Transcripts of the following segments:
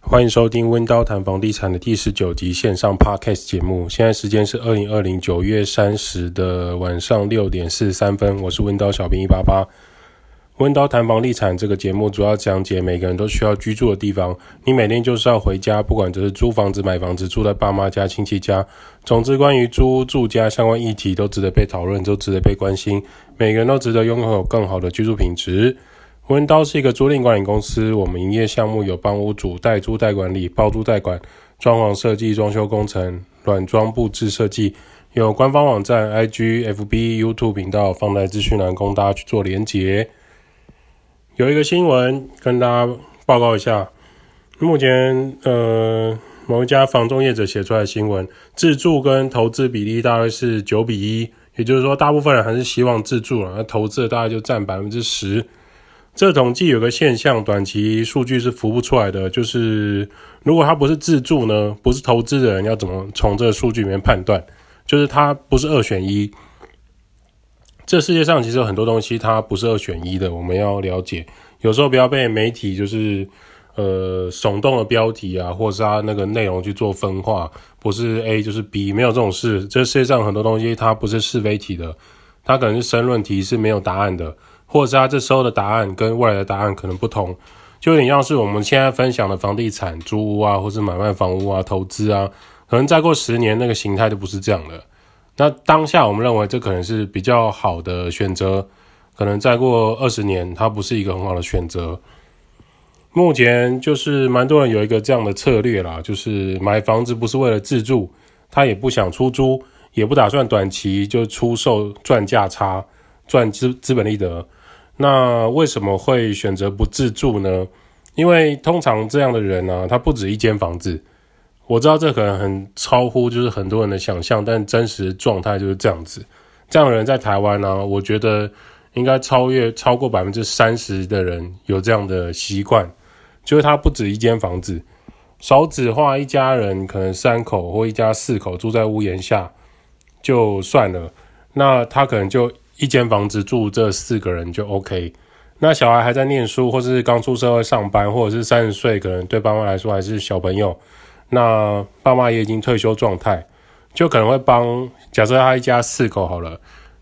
欢迎收听温刀谈房地产的第十九集线上 Podcast 节目。现在时间是二零二零九月三十的晚上六点四十三分。我是温刀小兵一八八。温刀谈房地产这个节目主要讲解每个人都需要居住的地方。你每天就是要回家，不管这是租房子、买房子、住在爸妈家、亲戚家，总之关于租屋住家相关议题都值得被讨论，都值得被关心。每个人都值得拥有更好的居住品质。温刀是一个租赁管理公司，我们营业项目有帮屋主代租代管理、包租代管、装潢设计、装修工程、软装布置设计，有官方网站、IG、FB、YouTube 频道，放在资讯栏供大家去做连结。有一个新闻跟大家报告一下，目前呃某一家房仲业者写出来的新闻，自住跟投资比例大概是九比一，也就是说大部分人还是希望自住了，那投资的大概就占百分之十。这统计有个现象，短期数据是浮不出来的，就是如果他不是自住呢，不是投资人，要怎么从这个数据里面判断？就是它不是二选一。这世界上其实有很多东西它不是二选一的，我们要了解。有时候不要被媒体就是呃耸动的标题啊，或者是它那个内容去做分化，不是 A 就是 B，没有这种事。这世界上很多东西它不是是非题的，它可能是申论题，是没有答案的。或者是他这时候的答案跟未来的答案可能不同，就有点像是我们现在分享的房地产租屋啊，或是买卖房屋啊、投资啊，可能再过十年那个形态就不是这样的。那当下我们认为这可能是比较好的选择，可能再过二十年它不是一个很好的选择。目前就是蛮多人有一个这样的策略啦，就是买房子不是为了自住，他也不想出租，也不打算短期就出售赚价差，赚资资本利得。那为什么会选择不自住呢？因为通常这样的人呢、他不止一间房子。我知道这可能很超乎就是很多人的想象，但真实状态就是这样子。这样的人在台湾呢、我觉得应该超越超过百分之三十的人有这样的习惯，就是他不止一间房子，少子化一家人可能三口或一家四口住在屋檐下就算了，那他可能就。一间房子住这四个人就 OK，那小孩还在念书，或是刚出社会上班，或者是三十岁，可能对爸妈来说还是小朋友。那爸妈也已经退休状态，就可能会帮。假设他一家四口好了，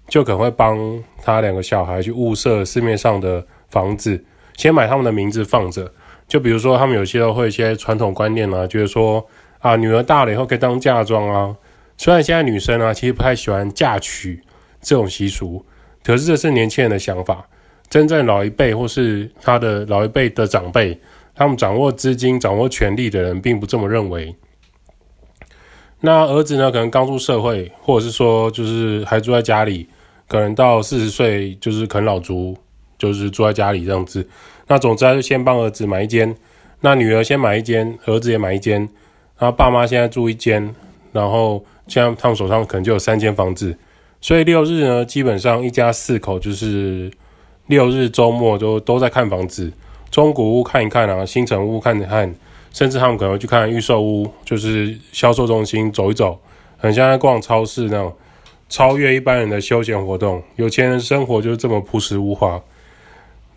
就可能会帮他两个小孩去物色市面上的房子，先买他们的名字放着。就比如说，他们有些都会一些传统观念啊，就是说啊，女儿大了以后可以当嫁妆啊。虽然现在女生啊，其实不太喜欢嫁娶。这种习俗，可是这是年轻人的想法。真正老一辈或是他的老一辈的长辈，他们掌握资金、掌握权力的人，并不这么认为。那儿子呢？可能刚出社会，或者是说，就是还住在家里，可能到四十岁就是啃老族，就是住在家里这样子。那总之还是先帮儿子买一间，那女儿先买一间，儿子也买一间，然后爸妈现在住一间，然后现在他们手上可能就有三间房子。所以六日呢，基本上一家四口就是六日周末都都在看房子，中古屋看一看啊，新城屋看一看，甚至他们可能会去看预售屋，就是销售中心走一走，很像在逛超市那种，超越一般人的休闲活动。有钱人生活就是这么朴实无华。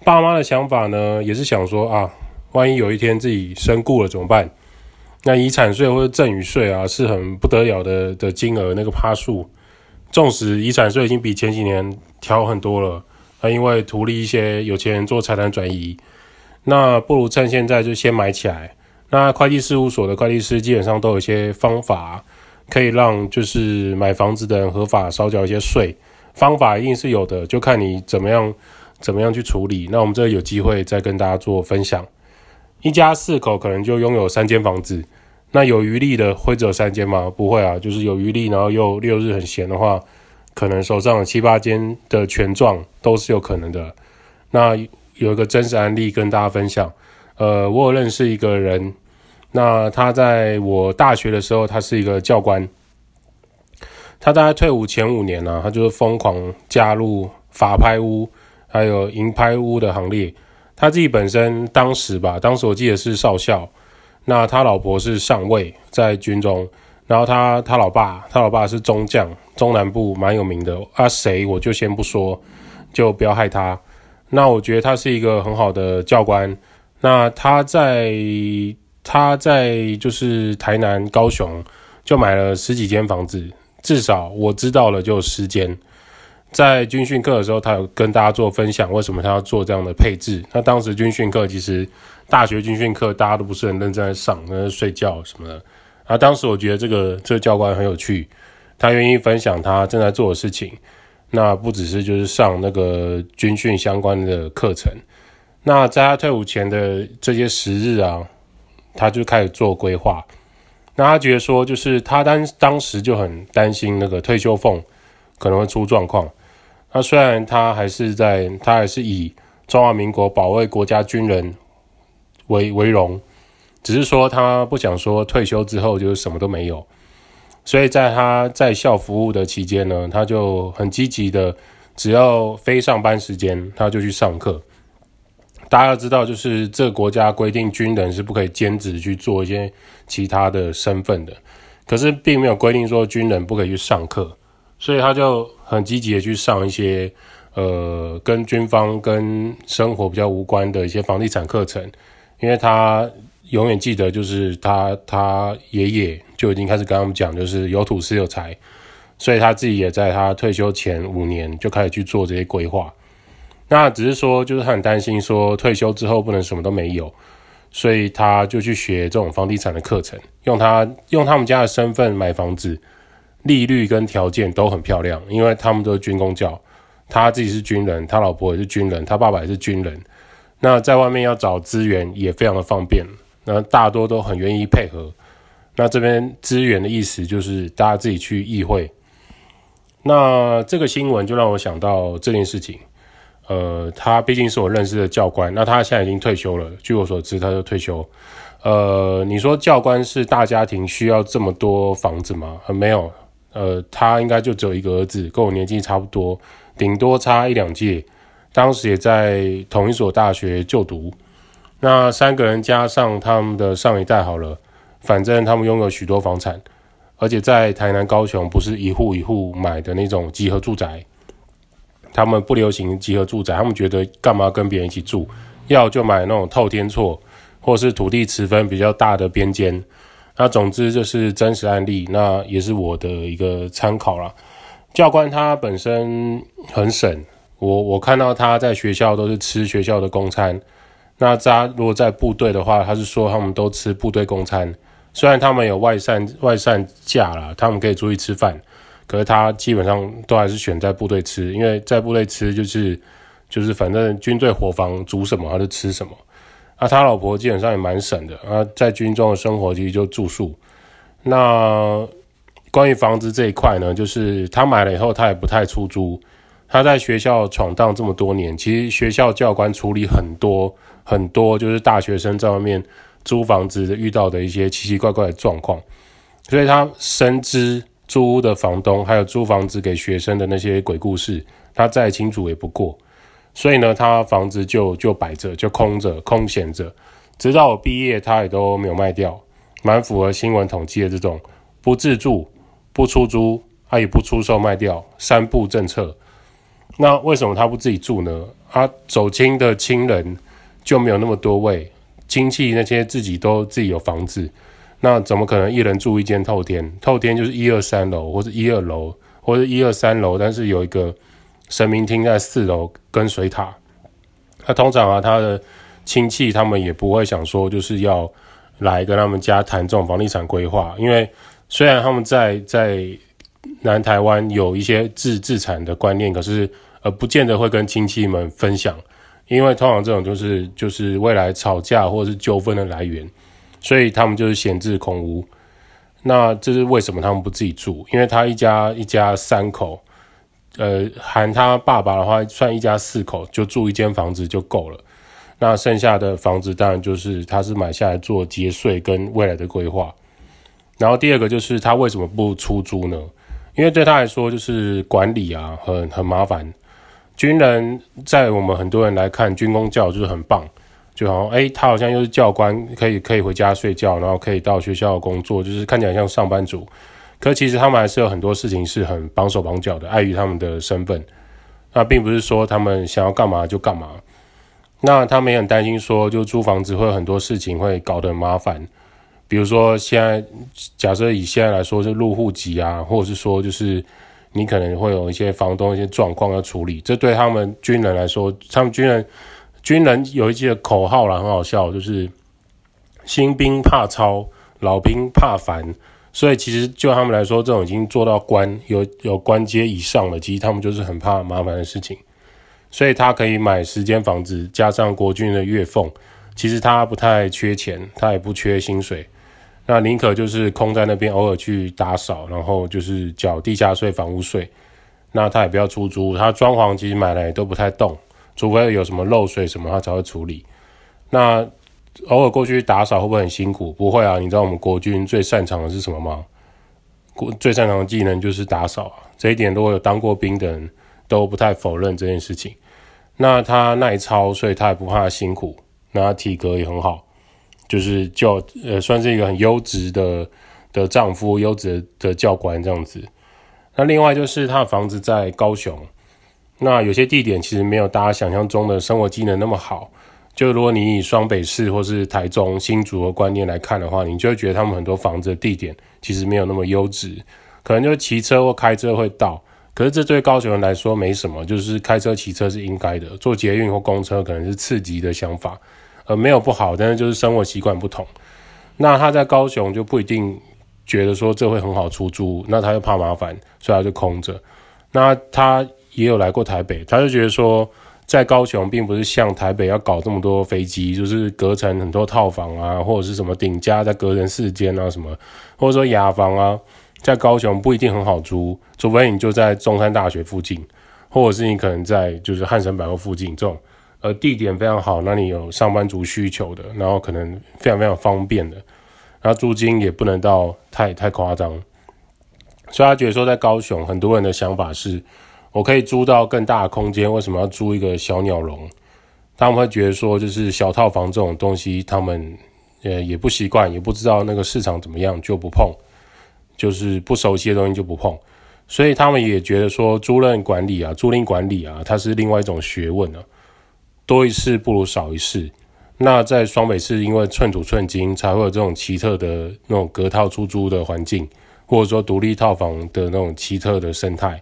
爸妈的想法呢，也是想说啊，万一有一天自己身故了怎么办？那遗产税或者赠与税啊，是很不得了的的金额，那个趴数。纵使遗产税已经比前几年调很多了，啊，因为图利一些有钱人做财产转移，那不如趁现在就先买起来。那会计事务所的会计师基本上都有一些方法，可以让就是买房子的人合法少缴一些税。方法一定是有的，就看你怎么样怎么样去处理。那我们这有机会再跟大家做分享。一家四口可能就拥有三间房子。那有余力的会只有三间吗？不会啊，就是有余力，然后又六日很闲的话，可能手上有七八间的权状都是有可能的。那有一个真实案例跟大家分享，呃，我有认识一个人，那他在我大学的时候，他是一个教官，他大概退伍前五年呢、啊，他就是疯狂加入法拍屋还有银拍屋的行列。他自己本身当时吧，当时我记得是少校。那他老婆是上尉，在军中，然后他他老爸，他老爸是中将，中南部蛮有名的啊。谁我就先不说，就不要害他。那我觉得他是一个很好的教官。那他在他在就是台南、高雄就买了十几间房子，至少我知道了就十间。在军训课的时候，他有跟大家做分享，为什么他要做这样的配置？那当时军训课其实大学军训课大家都不是很认真在上，那睡觉什么的。啊，当时我觉得这个这个教官很有趣，他愿意分享他正在做的事情。那不只是就是上那个军训相关的课程，那在他退伍前的这些时日啊，他就开始做规划。那他觉得说，就是他当当时就很担心那个退休俸可能会出状况。那虽然他还是在，他还是以中华民国保卫国家军人为为荣，只是说他不想说退休之后就什么都没有。所以在他在校服务的期间呢，他就很积极的，只要非上班时间，他就去上课。大家要知道，就是这个国家规定军人是不可以兼职去做一些其他的身份的，可是并没有规定说军人不可以去上课，所以他就很积极的去上一些呃跟军方跟生活比较无关的一些房地产课程，因为他。永远记得，就是他他爷爷就已经开始跟他们讲，就是有土是有财，所以他自己也在他退休前五年就开始去做这些规划。那只是说，就是很担心说退休之后不能什么都没有，所以他就去学这种房地产的课程，用他用他们家的身份买房子，利率跟条件都很漂亮，因为他们都是军公教，他自己是军人，他老婆也是军人，他爸爸也是军人，那在外面要找资源也非常的方便。那大多都很愿意配合。那这边资源的意思就是大家自己去议会。那这个新闻就让我想到这件事情。呃，他毕竟是我认识的教官，那他现在已经退休了。据我所知，他就退休。呃，你说教官是大家庭需要这么多房子吗？呃，没有。呃，他应该就只有一个儿子，跟我年纪差不多，顶多差一两届。当时也在同一所大学就读。那三个人加上他们的上一代好了，反正他们拥有许多房产，而且在台南、高雄不是一户一户买的那种集合住宅，他们不流行集合住宅，他们觉得干嘛跟别人一起住，要就买那种透天厝，或是土地持分比较大的边间。那总之就是真实案例，那也是我的一个参考啦。教官他本身很省，我我看到他在学校都是吃学校的公餐。那他如果在部队的话，他是说他们都吃部队公餐，虽然他们有外散外散假啦，他们可以出去吃饭，可是他基本上都还是选在部队吃，因为在部队吃就是就是反正军队伙房煮什么他就吃什么。那他老婆基本上也蛮省的，啊，在军中的生活其实就住宿。那关于房子这一块呢，就是他买了以后他也不太出租，他在学校闯荡这么多年，其实学校教官处理很多。很多就是大学生在外面租房子遇到的一些奇奇怪怪的状况，所以他深知租屋的房东还有租房子给学生的那些鬼故事，他再清楚也不过。所以呢，他房子就就摆着，就空着，空闲着，直到我毕业，他也都没有卖掉，蛮符合新闻统计的这种不自住、不出租，他也不出售卖掉三不政策。那为什么他不自己住呢？他走亲的亲人。就没有那么多位亲戚，那些自己都自己有房子，那怎么可能一人住一间透天？透天就是一二三楼，或者一二楼，或者一二三楼，但是有一个神明厅在四楼跟水塔。那通常啊，他的亲戚他们也不会想说，就是要来跟他们家谈这种房地产规划，因为虽然他们在在南台湾有一些自自产的观念，可是而，不见得会跟亲戚们分享。因为通常这种就是就是未来吵架或者是纠纷的来源，所以他们就是闲置空屋。那这是为什么他们不自己住？因为他一家一家三口，呃，含他爸爸的话，算一家四口，就住一间房子就够了。那剩下的房子当然就是他是买下来做节税跟未来的规划。然后第二个就是他为什么不出租呢？因为对他来说就是管理啊，很很麻烦。军人在我们很多人来看，军工教就是很棒，就好像诶，他好像又是教官，可以可以回家睡觉，然后可以到学校工作，就是看起来像上班族。可其实他们还是有很多事情是很绑手绑脚的，碍于他们的身份。那并不是说他们想要干嘛就干嘛。那他们也很担心说，就租房子会有很多事情会搞得很麻烦，比如说现在假设以现在来说是入户籍啊，或者是说就是你可能会有一些房东一些状况要处理，这对他们军人来说，他们军人军人有一句口号啦，很好笑，就是新兵怕操，老兵怕烦。所以其实就他们来说，这种已经做到官有有官阶以上了，其实他们就是很怕麻烦的事情。所以他可以买十间房子，加上国军的月俸，其实他不太缺钱，他也不缺薪水。那宁可就是空在那边，偶尔去打扫，然后就是缴地价税、房屋税。那他也不要出租，他装潢其实买来都不太动，除非有什么漏水什么，他才会处理。那偶尔过去打扫会不会很辛苦？不会啊，你知道我们国军最擅长的是什么吗？国最擅长的技能就是打扫，这一点如果有当过兵的人。都不太否认这件事情。那他耐操，所以他也不怕辛苦。那他体格也很好，就是教呃算是一个很优质的的丈夫，优质的教官这样子。那另外就是他的房子在高雄，那有些地点其实没有大家想象中的生活机能那么好。就如果你以双北市或是台中新竹的观念来看的话，你就会觉得他们很多房子的地点其实没有那么优质，可能就骑车或开车会到。可是这对高雄人来说没什么，就是开车骑车是应该的，坐捷运或公车可能是次级的想法，呃，没有不好，但是就是生活习惯不同。那他在高雄就不一定觉得说这会很好出租，那他又怕麻烦，所以他就空着。那他也有来过台北，他就觉得说在高雄并不是像台北要搞这么多飞机，就是隔成很多套房啊，或者是什么顶加再隔成四间啊什么，或者说雅房啊。在高雄不一定很好租，除非你就在中山大学附近，或者是你可能在就是汉神百货附近这种，呃，地点非常好，那你有上班族需求的，然后可能非常非常方便的，然后租金也不能到太太夸张，所以他觉得说在高雄，很多人的想法是，我可以租到更大的空间，为什么要租一个小鸟笼？他们会觉得说，就是小套房这种东西，他们呃也不习惯，也不知道那个市场怎么样，就不碰。就是不熟悉的东西就不碰，所以他们也觉得说租赁管理啊、租赁管理啊，它是另外一种学问啊，多一事不如少一事。那在双北市，因为寸土寸金，才会有这种奇特的那种隔套出租的环境，或者说独立套房的那种奇特的生态。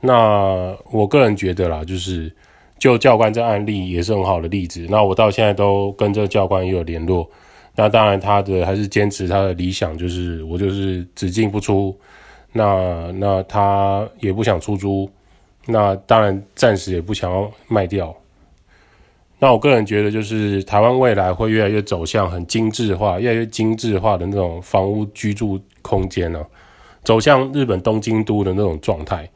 那我个人觉得啦，就是就教官这案例也是很好的例子。那我到现在都跟这教官也有联络。那当然，他的还是坚持他的理想，就是我就是只进不出。那那他也不想出租，那当然暂时也不想要卖掉。那我个人觉得，就是台湾未来会越来越走向很精致化、越来越精致化的那种房屋居住空间呢、啊，走向日本东京都的那种状态。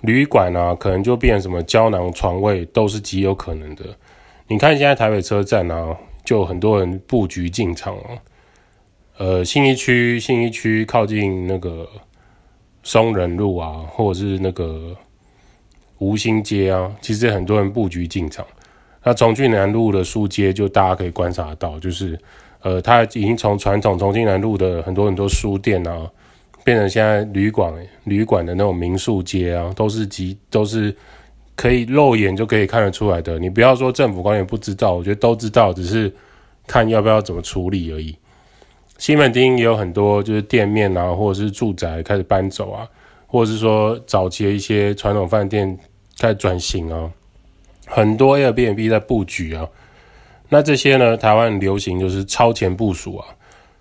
旅馆啊，可能就变什么胶囊床位，都是极有可能的。你看现在台北车站啊。就很多人布局进场啊，呃，信义区、信义区靠近那个松仁路啊，或者是那个吴兴街啊，其实很多人布局进场。那重庆南路的书街，就大家可以观察到，就是呃，它已经从传统重庆南路的很多很多书店啊，变成现在旅馆、旅馆的那种民宿街啊，都是集都是。可以肉眼就可以看得出来的，你不要说政府官员不知道，我觉得都知道，只是看要不要怎么处理而已。西门町也有很多就是店面啊，或者是住宅开始搬走啊，或者是说早期的一些传统饭店开始转型啊，很多 Airbnb 在布局啊。那这些呢，台湾流行就是超前部署啊，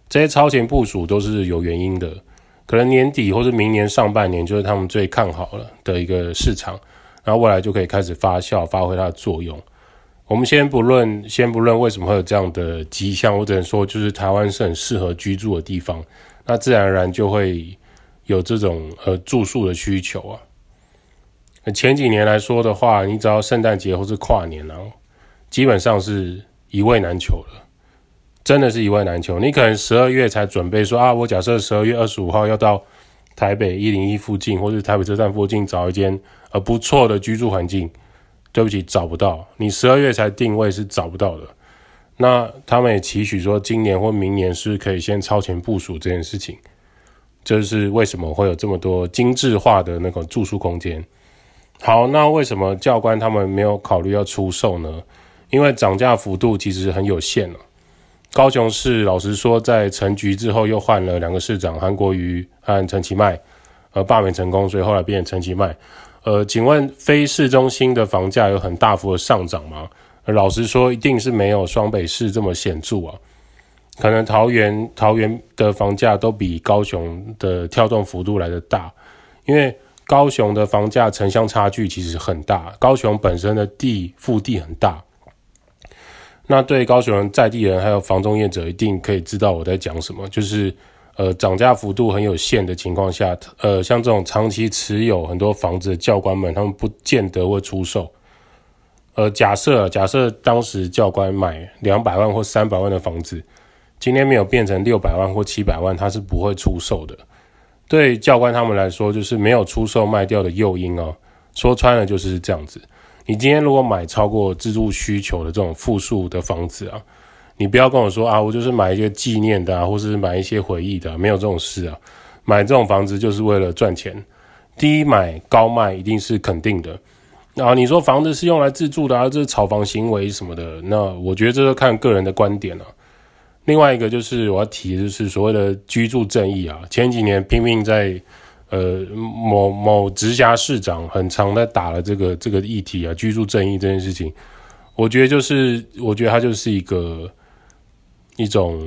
这些超前部署都是有原因的，可能年底或是明年上半年就是他们最看好了的一个市场。然后未来就可以开始发酵，发挥它的作用。我们先不论，先不论为什么会有这样的迹象，我只能说，就是台湾是很适合居住的地方，那自然而然就会有这种呃住宿的需求啊。前几年来说的话，你只要圣诞节或是跨年啊，基本上是一位难求了，真的是一位难求。你可能十二月才准备说啊，我假设十二月二十五号要到台北一零一附近，或是台北车站附近找一间。呃，不错的居住环境，对不起，找不到。你十二月才定位是找不到的。那他们也期许说，今年或明年是可以先超前部署这件事情。这是为什么会有这么多精致化的那个住宿空间？好，那为什么教官他们没有考虑要出售呢？因为涨价幅度其实很有限了。高雄市老实说，在陈局之后又换了两个市长，韩国瑜和陈其迈，呃，罢免成功，所以后来变成陈其迈。呃，请问非市中心的房价有很大幅的上涨吗？老实说，一定是没有双北市这么显著啊。可能桃园桃园的房价都比高雄的跳动幅度来得大，因为高雄的房价城乡差距其实很大，高雄本身的地腹地很大。那对高雄人在地人还有房中业者一定可以知道我在讲什么，就是呃涨价幅度很有限的情况下，呃像这种长期持有很多房子的教官们，他们不见得会出售。呃假设假设当时教官买两百万或三百万的房子，今天没有变成六百万或七百万，他是不会出售的。对教官他们来说，就是没有出售卖掉的诱因哦。说穿了就是这样子。你今天如果买超过自住需求的这种复数的房子啊，你不要跟我说啊，我就是买一些纪念的啊，或是买一些回忆的啊，没有这种事啊。买这种房子就是为了赚钱，低买高卖一定是肯定的。然后你说房子是用来自住的啊，这是炒房行为什么的，那我觉得这是看个人的观点了啊。另外一个就是我要提的就是所谓的居住正义啊，前几年拼命在。呃，某某直辖市长很常在打了这个这个议题啊，居住正义这件事情，我觉得就是，我觉得他就是一个一种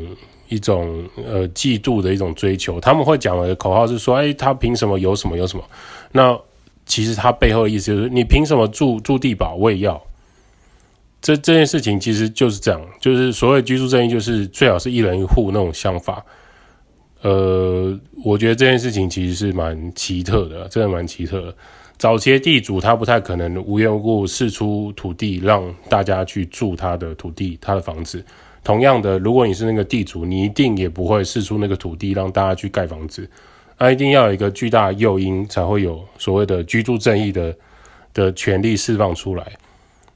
一种呃嫉妒的一种追求。他们会讲的口号是说，哎，他凭什么有什么有什么？那其实他背后的意思就是，你凭什么住住地堡，我也要。这这件事情其实就是这样，就是所谓居住正义，就是最好是一人一户那种想法。呃，我觉得这件事情其实是蛮奇特的，真的蛮奇特的。早期的地主他不太可能无缘无故释出土地让大家去住他的土地、他的房子。同样的，如果你是那个地主，你一定也不会释出那个土地让大家去盖房子。那一定要有一个巨大的诱因，才会有所谓的居住正义的的权利释放出来。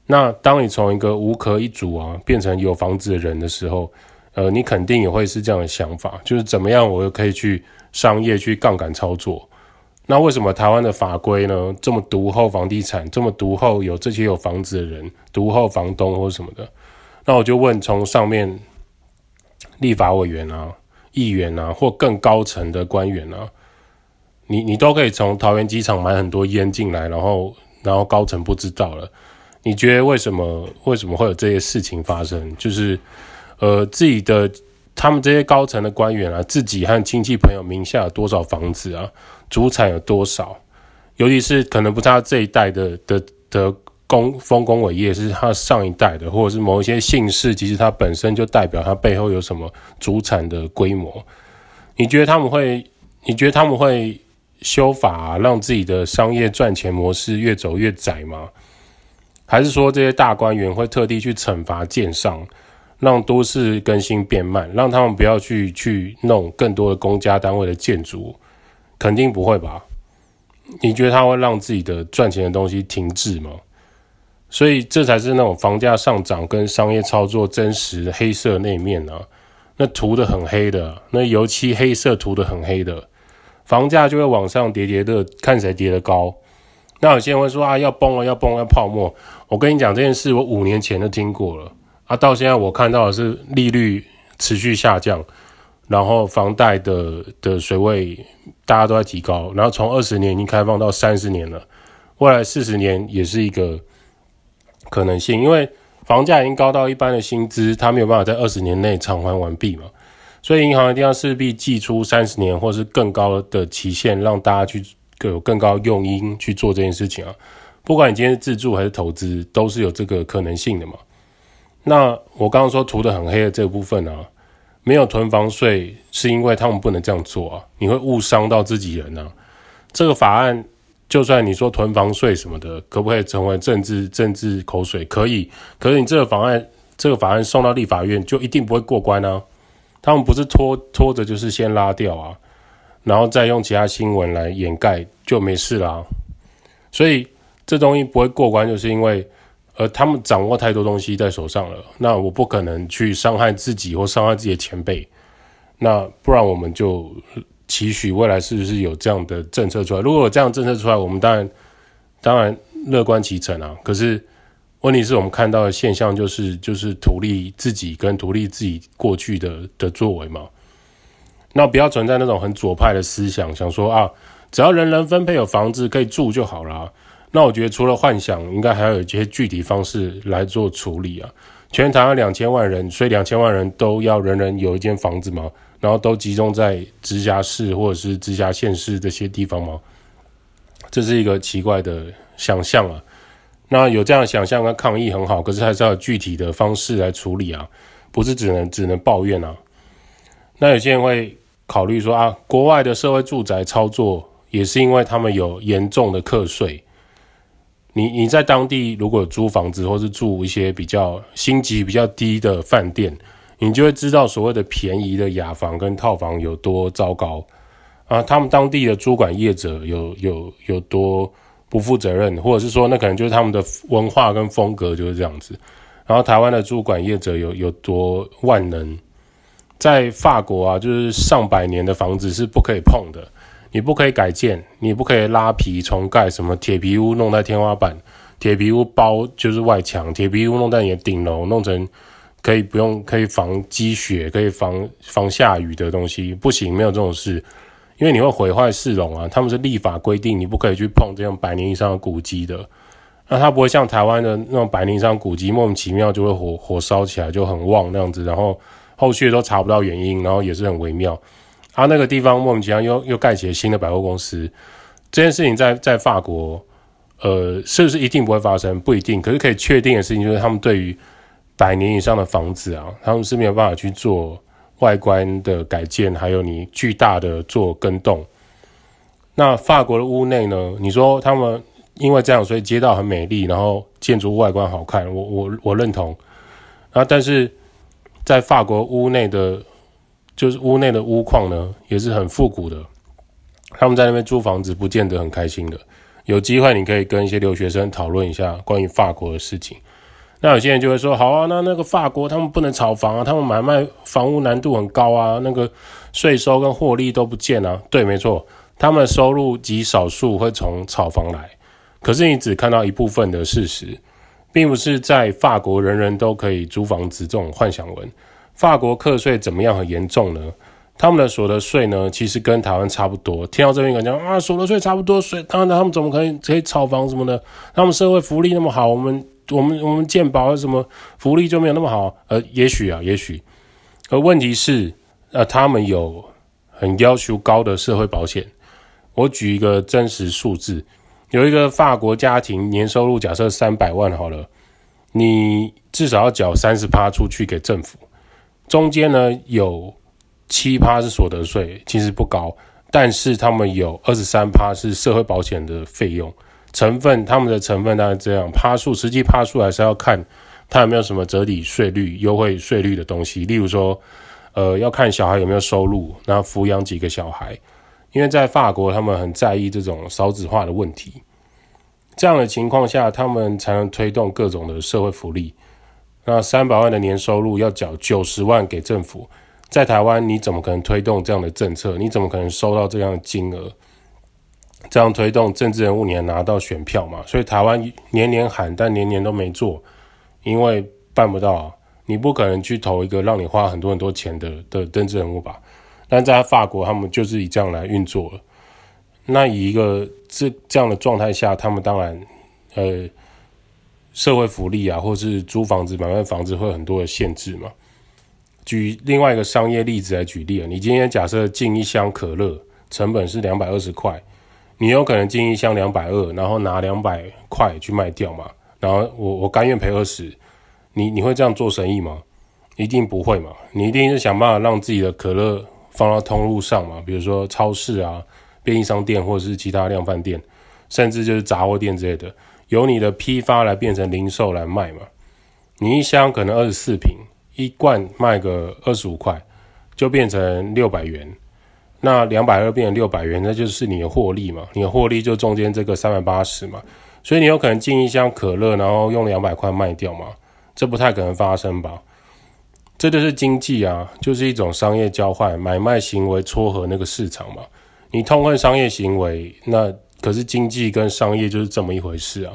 那当你从一个无壳一族啊变成有房子的人的时候，呃，你肯定也会是这样的想法，就是怎么样，我又可以去商业去杠杆操作？那为什么台湾的法规呢这么独厚房地产，这么独厚有这些有房子的人，独厚房东或什么的？那我就问，从上面立法委员啊、议员啊，或更高层的官员啊，你你都可以从桃园机场买很多烟进来，然后然后高层不知道了，你觉得为什么为什么会有这些事情发生？就是。呃，自己的他们这些高层的官员啊，自己和亲戚朋友名下有多少房子啊？祖产有多少？尤其是可能不是他这一代的的的功丰功伟业，是他上一代的，或者是某一些姓氏，其实他本身就代表他背后有什么祖产的规模。你觉得他们会？你觉得他们会修法啊，让自己的商业赚钱模式越走越窄吗？还是说这些大官员会特地去惩罚建商？让都市更新变慢，让他们不要去去弄更多的公家单位的建筑，肯定不会吧？你觉得他会让自己的赚钱的东西停滞吗？所以这才是那种房价上涨跟商业操作真实黑色那一面啊！那涂得很黑的，那油漆黑色涂得很黑的，房价就会往上叠叠的，看谁叠得高。那有些人会说啊，要崩了，要崩了，要泡沫。我跟你讲这件事，我五年前就听过了。啊，到现在我看到的是利率持续下降，然后房贷的的水位大家都在提高，然后从二十年已经开放到三十年了，未来四十年也是一个可能性，因为房价已经高到一般的薪资，它没有办法在二十年内偿还完毕嘛，所以银行一定要势必祭出三十年或是更高的期限，让大家去更有更高用因去做这件事情啊，不管你今天是自住还是投资，都是有这个可能性的嘛。那我刚刚说涂得很黑的这部分啊，没有囤房税，是因为他们不能这样做啊，你会误伤到自己人啊。这个法案，就算你说囤房税什么的，可不可以成为政治政治口水？可以，可是你这个法案，这个法案送到立法院就一定不会过关啊。他们不是拖拖着，就是先拉掉啊，然后再用其他新闻来掩盖，就没事啦。所以这东西不会过关，就是因为。呃他们掌握太多东西在手上了，那我不可能去伤害自己或伤害自己的前辈，那不然我们就期许未来是不是有这样的政策出来？如果有这样政策出来，我们当然当然乐观其成啊。可是问题是我们看到的现象就是就是图利自己跟图利自己过去的的作为嘛。那不要存在那种很左派的思想，想说啊，只要人人分配有房子可以住就好啦。那我觉得除了幻想，应该还有一些具体方式来做处理啊。全台湾两千万人，所以两千万人都要人人有一间房子吗？然后都集中在直辖市或者是直辖县市这些地方吗？这是一个奇怪的想象啊。那有这样的想象跟抗议很好，可是还是要具体的方式来处理啊，不是只能只能抱怨啊。那有些人会考虑说啊，国外的社会住宅操作也是因为他们有严重的课税。你你在当地如果租房子或是住一些比较星级比较低的饭店，你就会知道所谓的便宜的雅房跟套房有多糟糕啊！他们当地的租管业者有有有多不负责任，或者是说那可能就是他们的文化跟风格就是这样子。然后台湾的租管业者有有多万能，在法国啊，就是上百年的房子是不可以碰的。你不可以改建，你不可以拉皮重盖，什么铁皮屋弄在天花板，铁皮屋包就是外墙，铁皮屋弄在你的顶楼，弄成可以不用可以防积雪，可以防防下雨的东西，不行，没有这种事，因为你会毁坏市容啊。他们是立法规定，你不可以去碰这种百年以上的古迹的。那它不会像台湾的那种百年以上古迹，莫名其妙就会火火烧起来，就很旺那样子，然后后续都查不到原因，然后也是很微妙。他、啊、那个地方莫名其妙又又盖起了新的百货公司，这件事情在在法国，呃，是不是一定不会发生？不一定。可是可以确定的事情就是，他们对于百年以上的房子啊，他们是没有办法去做外观的改建，还有你巨大的做更动。那法国的屋内呢？你说他们因为这样，所以街道很美丽，然后建筑外观好看，我我我认同。啊，但是在法国屋内的。就是屋内的屋况呢，也是很复古的。他们在那边租房子，不见得很开心的。有机会你可以跟一些留学生讨论一下关于法国的事情。那有些人就会说：好啊，那那个法国他们不能炒房啊，他们买卖房屋难度很高啊，那个税收跟获利都不见啊。对，没错，他们的收入极少数会从炒房来。可是你只看到一部分的事实，并不是在法国人人都可以租房子这种幻想文。法国课税怎么样很严重呢？他们的所得税呢，其实跟台湾差不多。听到这边感觉啊，所得税差不多，税当然他们怎么可以可以炒房什么的？他们社会福利那么好，我们我们我们健保什么福利就没有那么好？呃，也许啊，也许。而问题是，呃，他们有很要求高的社会保险。我举一个真实数字，有一个法国家庭年收入假设三百万好了，你至少要缴三十趴出去给政府。中间呢，有七趴是所得税，其实不高，但是他们有二十三趴是社会保险的费用成分，他们的成分大概这样，趴数实际趴数还是要看他有没有什么折抵税率、优惠税率的东西，例如说，呃，要看小孩有没有收入，然后抚养几个小孩，因为在法国他们很在意这种少子化的问题，这样的情况下，他们才能推动各种的社会福利。那三百万的年收入要缴九十万给政府，在台湾你怎么可能推动这样的政策？你怎么可能收到这样的金额？这样推动政治人物，你还拿到选票嘛？所以台湾年年喊，但年年都没做，因为办不到。你不可能去投一个让你花很多很多钱的的政治人物吧？但在法国，他们就是以这样来运作了。那以一个这这样的状态下，他们当然呃。社会福利啊，或是租房子、买卖房子会很多的限制嘛。举另外一个商业例子来举例啊，你今天假设进一箱可乐，成本是两百二十块，你有可能进一箱两百二，然后拿两百块去卖掉嘛？然后我我甘愿赔二十，你你会这样做生意吗？一定不会嘛，你一定是想办法让自己的可乐放到通路上嘛，比如说超市啊、便利商店或者是其他量贩店，甚至就是杂货店之类的。由你的批发来变成零售来卖嘛？你一箱可能二十四瓶，一罐卖个二十五块，就变成六百元。那两百二变成六百元，那就是你的获利嘛？你的获利就中间这个三百八十嘛？所以你有可能进一箱可乐，然后用两百块卖掉嘛？这不太可能发生吧？这就是经济啊，就是一种商业交换、买卖行为撮合那个市场嘛。你痛恨商业行为，那。可是经济跟商业就是这么一回事啊，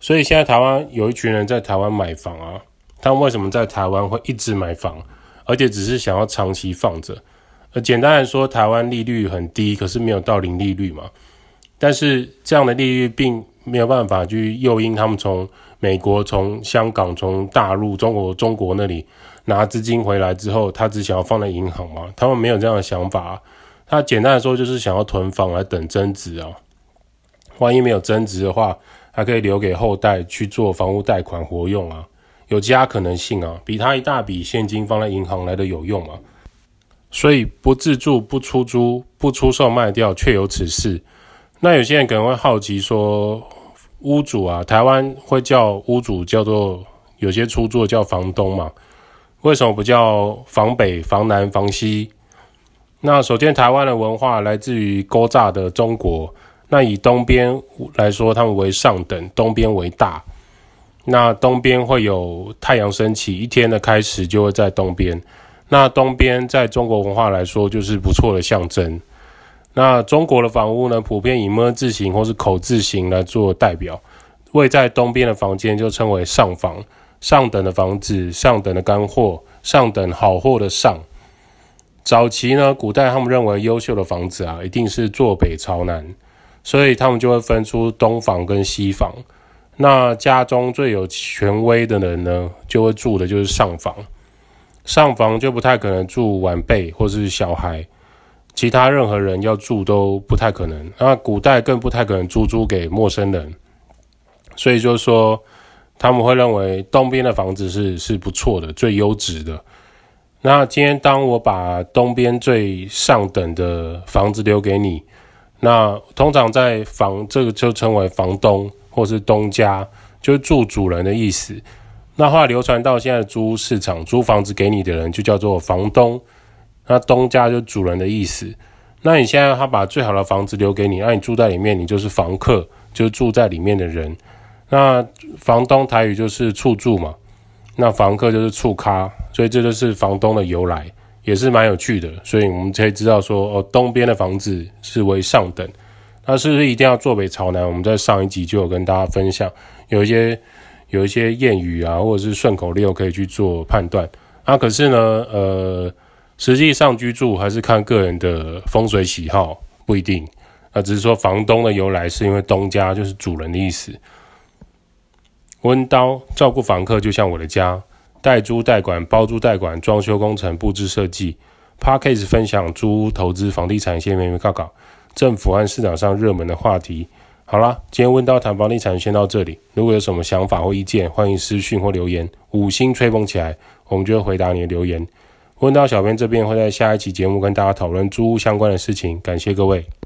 所以现在台湾有一群人在台湾买房啊，他们为什么在台湾会一直买房，而且只是想要长期放着？呃，简单来说，台湾利率很低，可是没有到零利率嘛。但是这样的利率并没有办法去诱因他们从美国、从香港、从大陆、中国、中国那里拿资金回来之后，他只想要放在银行嘛？他们没有这样的想法啊。他简单来说就是想要囤房来等增值啊。万一没有增值的话，还可以留给后代去做房屋贷款活用啊，有其他可能性啊，比他一大笔现金放在银行来的有用啊。所以不自住、不出租、不出售卖掉，确有此事。那有些人可能会好奇说，屋主啊，台湾会叫屋主叫做有些出租叫房东嘛？为什么不叫房北、房南、房西？那首先，台湾的文化来自于勾诈的中国。那以东边来说，他们为上等，东边为大。那东边会有太阳升起，一天的开始就会在东边。那东边在中国文化来说，就是不错的象征。那中国的房屋呢，普遍以“么”字形或是口字形来做代表。位在东边的房间就称为上房，上等的房子，上等的干货，上等好货的上。早期呢，古代他们认为优秀的房子啊，一定是坐北朝南，所以他们就会分出东房跟西房。那家中最有权威的人呢，就会住的就是上房。上房就不太可能住晚辈或是小孩。其他任何人要住都不太可能，那古代更不太可能租租给陌生人，所以就是说他们会认为东边的房子是是不错的，最优质的。那今天当我把东边最上等的房子留给你，那通常在房这个就称为房东或是东家，就是住主人的意思。那话流传到现在租屋市场，租房子给你的人就叫做房东。那东家就主人的意思。那你现在他把最好的房子留给你，那你住在里面，你就是房客，就是住在里面的人。那房东台语就是厝住嘛，那房客就是厝咖，所以这就是房东的由来，也是蛮有趣的。所以我们可以知道说，哦，东边的房子是为上等。那是不是一定要坐北朝南？我们在上一集就有跟大家分享，有一些有一些谚语啊，或者是顺口溜可以去做判断。啊，可是呢，呃。实际上居住还是看个人的风水喜好，不一定。那只是说房东的由来是因为东家就是主人的意思。温刀照顾房客就像我的家，代租代管、包租代管、装修工程、布置设计。Podcast 分享租屋投资房地产一些眉眉角角，政府和市场上热门的话题。好啦，今天问到谈房地产先到这里。如果有什么想法或意见，欢迎私讯或留言，五星吹捧起来，我们就会回答你的留言。问到小编这边会在下一期节目跟大家讨论租屋相关的事情，感谢各位。